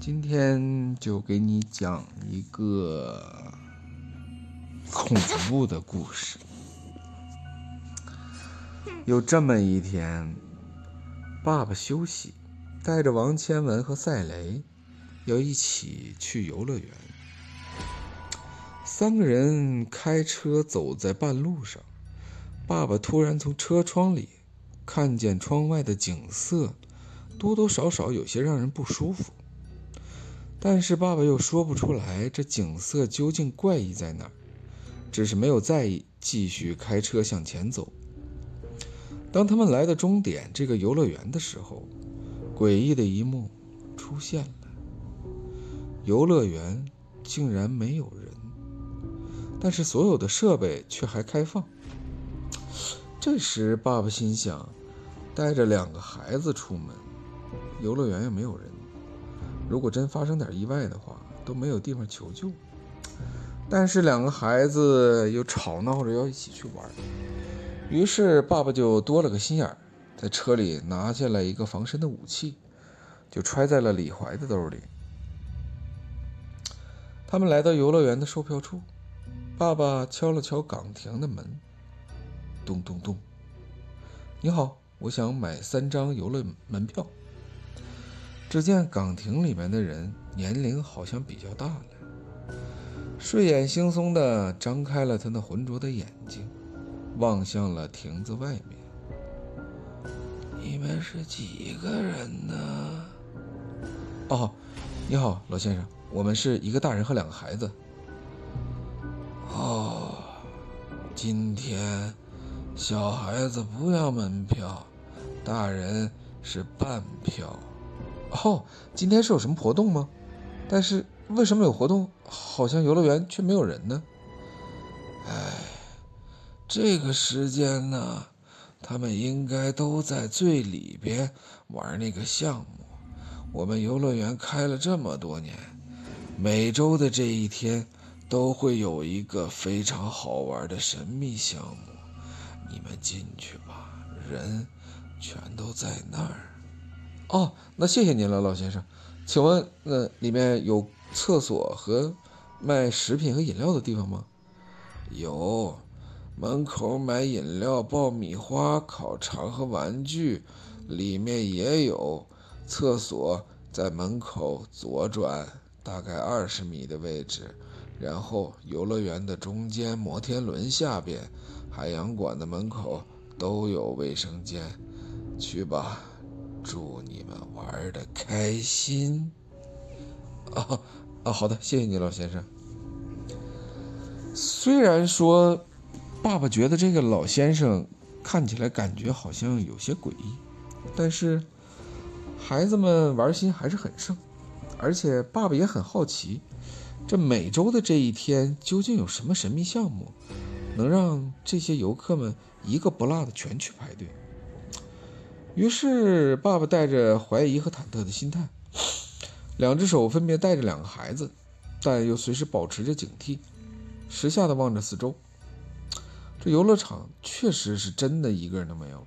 今天就给你讲一个恐怖的故事。有这么一天，爸爸休息，带着王千文和赛雷要一起去游乐园。三个人开车走在半路上，爸爸突然从车窗里看见窗外的景色，多多少少有些让人不舒服。但是爸爸又说不出来这景色究竟怪异在哪儿，只是没有在意，继续开车向前走。当他们来到终点这个游乐园的时候，诡异的一幕出现了：游乐园竟然没有人，但是所有的设备却还开放。这时，爸爸心想：带着两个孩子出门，游乐园又没有人。如果真发生点意外的话，都没有地方求救。但是两个孩子又吵闹着要一起去玩，于是爸爸就多了个心眼，在车里拿下来一个防身的武器，就揣在了李怀的兜里。他们来到游乐园的售票处，爸爸敲了敲岗亭的门，咚咚咚。你好，我想买三张游乐门票。只见岗亭里面的人年龄好像比较大了，睡眼惺忪地张开了他那浑浊的眼睛，望向了亭子外面。你们是几个人呢？哦，你好，老先生，我们是一个大人和两个孩子。哦，今天小孩子不要门票，大人是半票。哦，今天是有什么活动吗？但是为什么有活动，好像游乐园却没有人呢？哎，这个时间呢，他们应该都在最里边玩那个项目。我们游乐园开了这么多年，每周的这一天都会有一个非常好玩的神秘项目。你们进去吧，人全都在那儿。哦，那谢谢您了，老先生。请问，那里面有厕所和卖食品和饮料的地方吗？有，门口买饮料、爆米花、烤肠和玩具，里面也有。厕所在门口左转大概二十米的位置，然后游乐园的中间、摩天轮下边、海洋馆的门口都有卫生间。去吧。祝你们玩的开心！啊啊，好的，谢谢你，老先生。虽然说，爸爸觉得这个老先生看起来感觉好像有些诡异，但是孩子们玩心还是很盛，而且爸爸也很好奇，这每周的这一天究竟有什么神秘项目，能让这些游客们一个不落的全去排队。于是，爸爸带着怀疑和忐忑的心态，两只手分别带着两个孩子，但又随时保持着警惕，时下的望着四周。这游乐场确实是真的一个人都没有，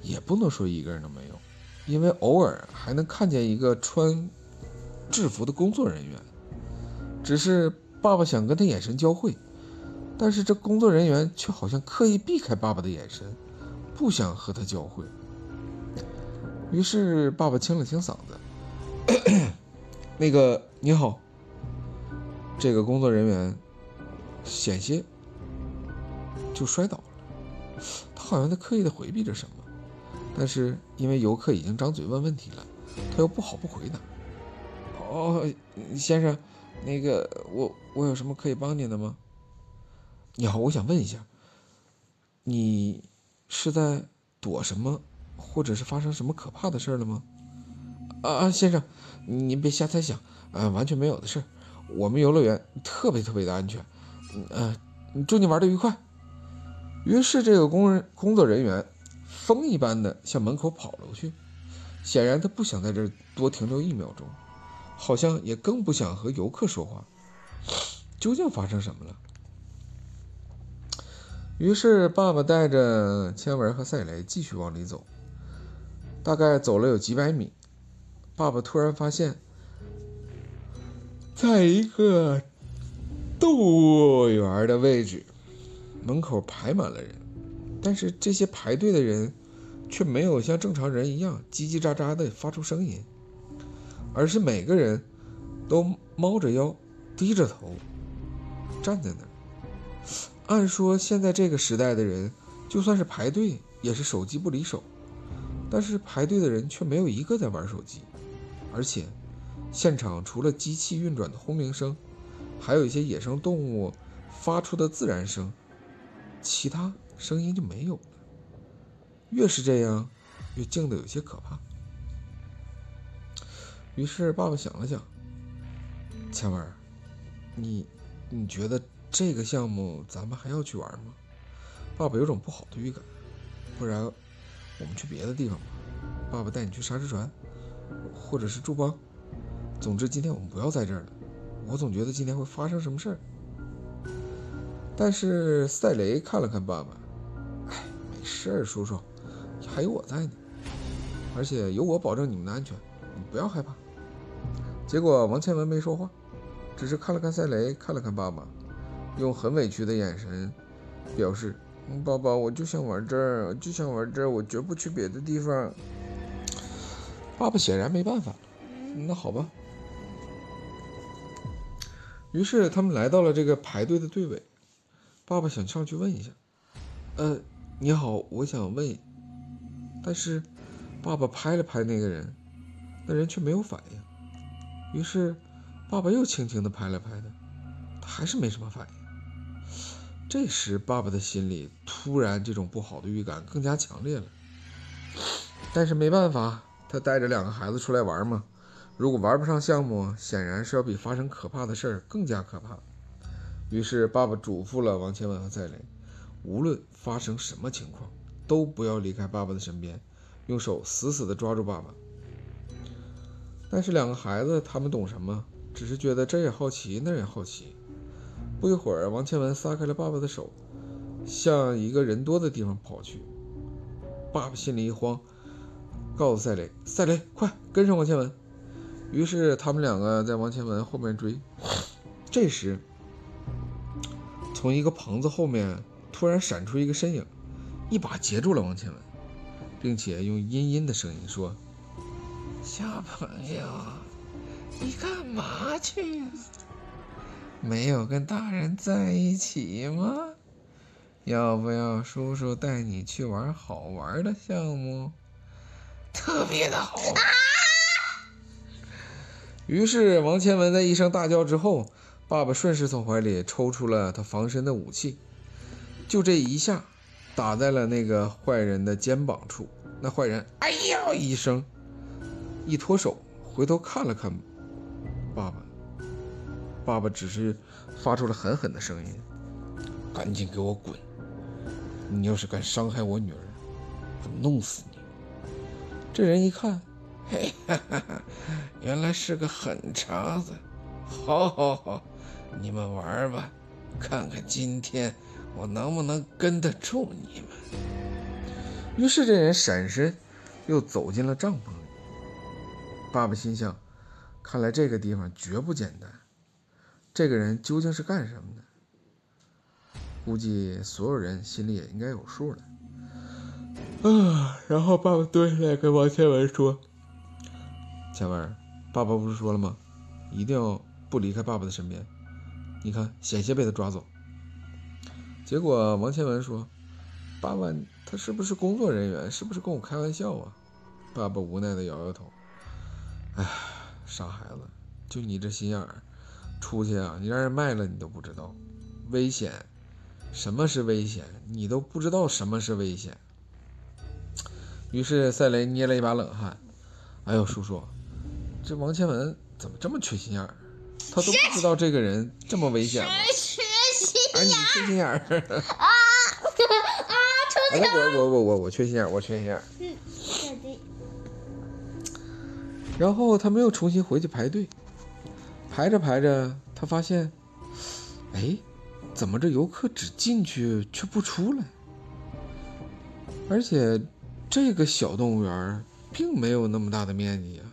也不能说一个人都没有，因为偶尔还能看见一个穿制服的工作人员。只是爸爸想跟他眼神交汇，但是这工作人员却好像刻意避开爸爸的眼神。不想和他交汇，于是爸爸清了清嗓子：“ 那个你好。”这个工作人员险些就摔倒了，他好像在刻意的回避着什么，但是因为游客已经张嘴问问题了，他又不好不回答。“哦，先生，那个我我有什么可以帮您的吗？”“你好，我想问一下，你。”是在躲什么，或者是发生什么可怕的事了吗？啊啊，先生，您别瞎猜想，啊，完全没有的事。我们游乐园特别特别的安全。嗯，祝你玩的愉快。于是这个工人工作人员风一般的向门口跑了过去，显然他不想在这儿多停留一秒钟，好像也更不想和游客说话。究竟发生什么了？于是，爸爸带着千文和赛雷继续往里走。大概走了有几百米，爸爸突然发现，在一个动物园的位置，门口排满了人，但是这些排队的人却没有像正常人一样叽叽喳喳的发出声音，而是每个人都猫着腰，低着头站在那儿。按说现在这个时代的人，就算是排队也是手机不离手，但是排队的人却没有一个在玩手机，而且。现场除了机器运转的轰鸣声，还有一些野生动物发出的自然声，其他声音就没有了。越是这样，越静得有些可怕。于是爸爸想了想：“千文，你你觉得这个项目咱们还要去玩吗？”爸爸有种不好的预感。不然，我们去别的地方吧。爸爸带你去沙之船，或者是柱邦。总之，今天我们不要在这儿了。我总觉得今天会发生什么事儿。但是赛雷看了看爸爸，哎，没事儿，叔叔，还有我在呢，而且有我保证你们的安全，你不要害怕。结果王倩文没说话，只是看了看赛雷，看了看爸爸，用很委屈的眼神表示：“爸爸，我就想玩这儿，就想玩这儿，我绝不去别的地方。”爸爸显然没办法，那好吧。于是他们来到了这个排队的队尾，爸爸想上去问一下：“呃，你好，我想问。”但是爸爸拍了拍那个人，那人却没有反应。于是爸爸又轻轻地拍了拍他，他还是没什么反应。这时爸爸的心里突然这种不好的预感更加强烈了。但是没办法，他带着两个孩子出来玩嘛。如果玩不上项目，显然是要比发生可怕的事儿更加可怕。于是，爸爸嘱咐了王千文和赛雷，无论发生什么情况，都不要离开爸爸的身边，用手死死地抓住爸爸。但是，两个孩子他们懂什么？只是觉得这也好奇，那也好奇。不一会儿，王千文撒开了爸爸的手，向一个人多的地方跑去。爸爸心里一慌，告诉赛雷：“赛雷，快跟上王千文！”于是他们两个在王千文后面追。这时，从一个棚子后面突然闪出一个身影，一把截住了王千文，并且用阴阴的声音说：“小朋友，你干嘛去？没有跟大人在一起吗？要不要叔叔带你去玩好玩的项目？特别的好。”于是，王千文在一声大叫之后，爸爸顺势从怀里抽出了他防身的武器，就这一下，打在了那个坏人的肩膀处。那坏人“哎呦”一声，一脱手，回头看了看爸爸。爸爸只是发出了狠狠的声音：“赶紧给我滚！你要是敢伤害我女儿，我弄死你！”这人一看。嘿哈哈哈！原来是个狠茬子，好，好，好，你们玩吧，看看今天我能不能跟得住你们。于是这人闪身，又走进了帐篷里。爸爸心想：看来这个地方绝不简单。这个人究竟是干什么的？估计所有人心里也应该有数了。啊！然后爸爸蹲下来跟王千文说。千文，爸爸不是说了吗？一定要不离开爸爸的身边。你看，险些被他抓走。结果王千文说：“爸爸，他是不是工作人员？是不是跟我开玩笑啊？”爸爸无奈的摇摇头：“哎，傻孩子，就你这心眼儿，出去啊，你让人卖了你都不知道，危险。什么是危险？你都不知道什么是危险。”于是赛雷捏了一把冷汗：“哎呦，叔叔。”这王千文怎么这么缺心眼儿？他都不知道这个人这么危险吗？缺心眼儿！你缺心眼儿！啊啊！我我我我我缺心眼儿，我缺心眼儿。然后他们又重新回去排队，排着排着，他发现，哎，怎么这游客只进去却不出来？而且这个小动物园并没有那么大的面积啊。